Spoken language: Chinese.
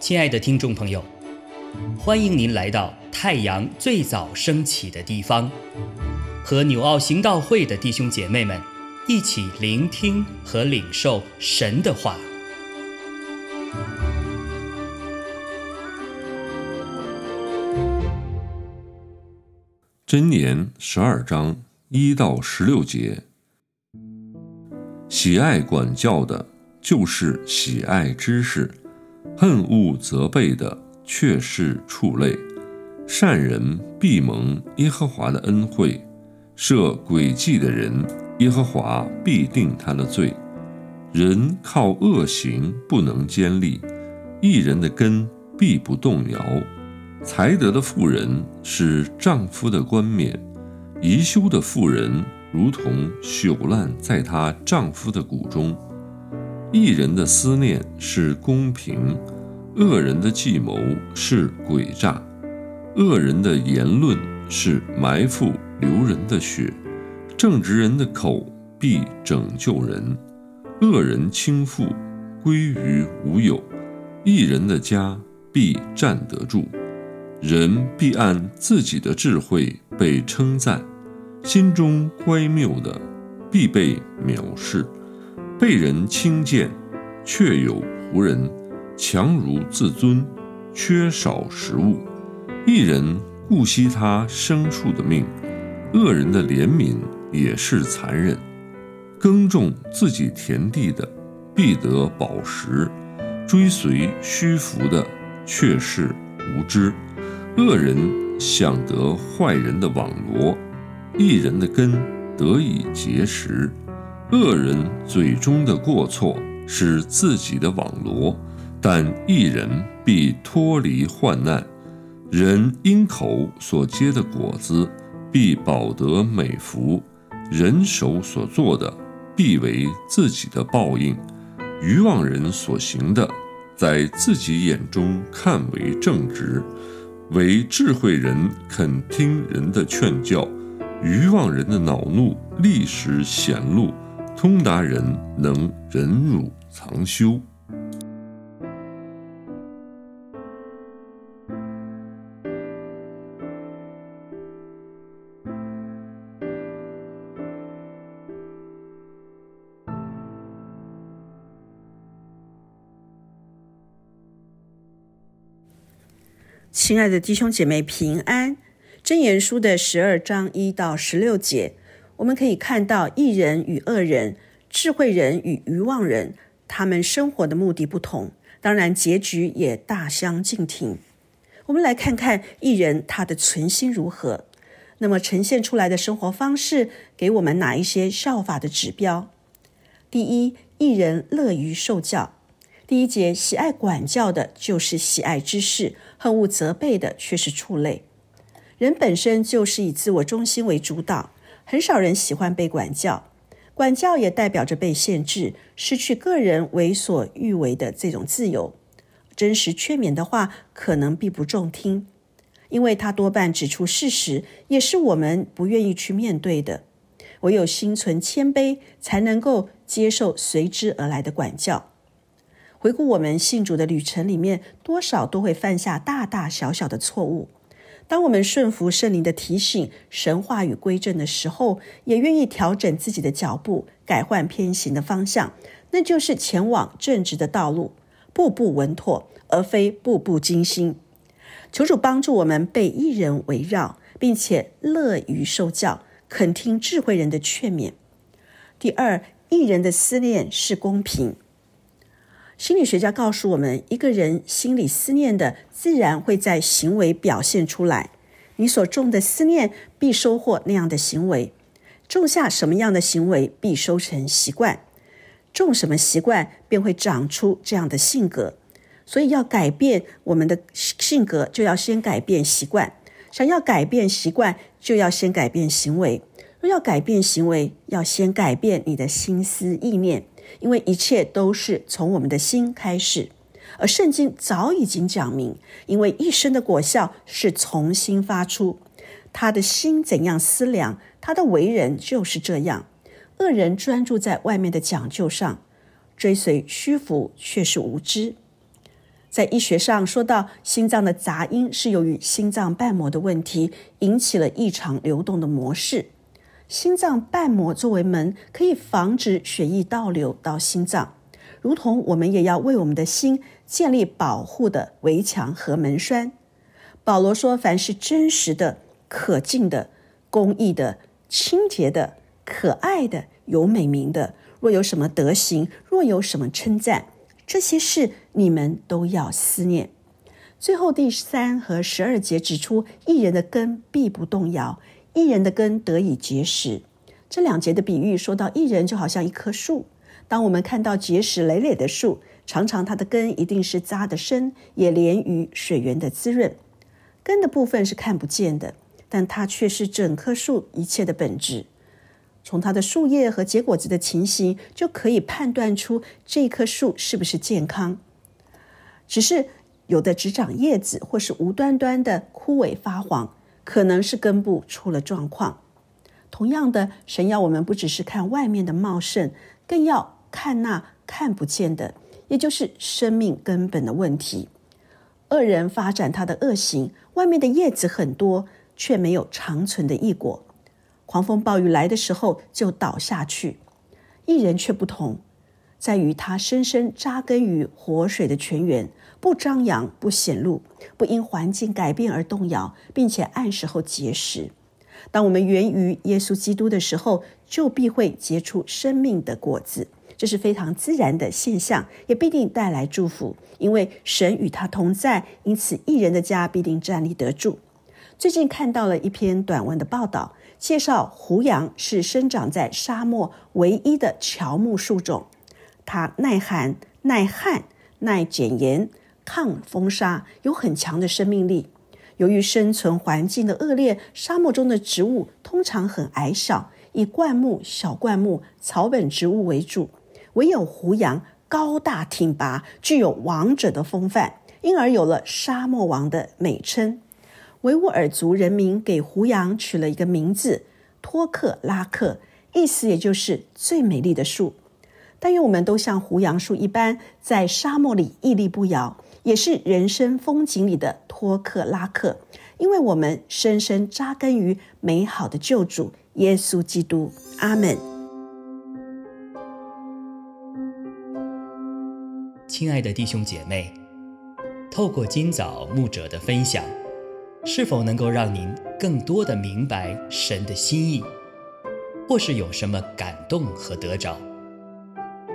亲爱的听众朋友，欢迎您来到太阳最早升起的地方，和纽奥行道会的弟兄姐妹们一起聆听和领受神的话。箴言十二章一到十六节，喜爱管教的，就是喜爱知识。恨恶责备的，却是畜类；善人必蒙耶和华的恩惠，设诡计的人，耶和华必定他的罪。人靠恶行不能坚立，一人的根必不动摇。才德的妇人是丈夫的冠冕，宜修的妇人如同朽烂在她丈夫的骨中。一人的思念是公平，恶人的计谋是诡诈，恶人的言论是埋伏流人的血，正直人的口必拯救人，恶人倾覆归于无有，一人的家必站得住，人必按自己的智慧被称赞，心中乖谬的必被藐视。被人轻贱，却有仆人；强如自尊，缺少食物。一人顾惜他牲畜的命，恶人的怜悯也是残忍。耕种自己田地的，必得饱食；追随虚浮的，却是无知。恶人想得坏人的网罗，一人的根得以结实。恶人嘴中的过错是自己的网罗，但一人必脱离患难。人因口所结的果子，必保得美福。人手所做的，必为自己的报应。愚妄人所行的，在自己眼中看为正直。为智慧人肯听人的劝教，愚妄人的恼怒立时显露。通达人能忍辱藏羞。亲爱的弟兄姐妹，平安！箴言书的十二章一到十六节。我们可以看到，一人与恶人、智慧人与愚妄人，他们生活的目的不同，当然结局也大相径庭。我们来看看一人他的存心如何，那么呈现出来的生活方式，给我们哪一些效法的指标？第一，一人乐于受教。第一节，喜爱管教的，就是喜爱知识；恨恶责备的，却是畜类。人本身就是以自我中心为主导。很少人喜欢被管教，管教也代表着被限制，失去个人为所欲为的这种自由。真实劝勉的话，可能并不中听，因为他多半指出事实，也是我们不愿意去面对的。唯有心存谦卑，才能够接受随之而来的管教。回顾我们信主的旅程里面，多少都会犯下大大小小的错误。当我们顺服圣灵的提醒，神话与归正的时候，也愿意调整自己的脚步，改换偏行的方向，那就是前往正直的道路，步步稳妥，而非步步惊心。求主帮助我们被一人围绕，并且乐于受教，肯听智慧人的劝勉。第二，一人的思念是公平。心理学家告诉我们，一个人心里思念的，自然会在行为表现出来。你所种的思念，必收获那样的行为；种下什么样的行为，必收成习惯；种什么习惯，便会长出这样的性格。所以，要改变我们的性格，就要先改变习惯；想要改变习惯，就要先改变行为。若要改变行为，要先改变你的心思意念。因为一切都是从我们的心开始，而圣经早已经讲明，因为一生的果效是从心发出。他的心怎样思量，他的为人就是这样。恶人专注在外面的讲究上，追随虚浮却是无知。在医学上说到，心脏的杂音是由于心脏瓣膜的问题引起了异常流动的模式。心脏瓣膜作为门，可以防止血液倒流到心脏，如同我们也要为我们的心建立保护的围墙和门栓。保罗说：“凡是真实的、可敬的、公义的、清洁的、可爱的、有美名的，若有什么德行，若有什么称赞。”这些事你们都要思念。最后第三和十二节指出，一人的根必不动摇，一人的根得以结实。这两节的比喻说到，一人就好像一棵树。当我们看到结实累累的树，常常它的根一定是扎得深，也连于水源的滋润。根的部分是看不见的，但它却是整棵树一切的本质。从它的树叶和结果子的情形，就可以判断出这棵树是不是健康。只是有的只长叶子，或是无端端的枯萎发黄，可能是根部出了状况。同样的，神要我们不只是看外面的茂盛，更要看那看不见的，也就是生命根本的问题。恶人发展他的恶行，外面的叶子很多，却没有长存的异果。狂风暴雨来的时候就倒下去，一人却不同，在于它深深扎根于活水的泉源，不张扬，不显露，不因环境改变而动摇，并且按时候结实。当我们源于耶稣基督的时候，就必会结出生命的果子，这是非常自然的现象，也必定带来祝福，因为神与他同在，因此一人的家必定站立得住。最近看到了一篇短文的报道。介绍胡杨是生长在沙漠唯一的乔木树种，它耐寒、耐旱、耐碱盐、抗风沙，有很强的生命力。由于生存环境的恶劣，沙漠中的植物通常很矮小，以灌木、小灌木、草本植物为主。唯有胡杨高大挺拔，具有王者的风范，因而有了“沙漠王”的美称。维吾尔族人民给胡杨取了一个名字——托克拉克，意思也就是最美丽的树。但愿我们都像胡杨树一般，在沙漠里屹立不摇，也是人生风景里的托克拉克，因为我们深深扎根于美好的救主耶稣基督。阿门。亲爱的弟兄姐妹，透过今早牧者的分享。是否能够让您更多的明白神的心意，或是有什么感动和得着？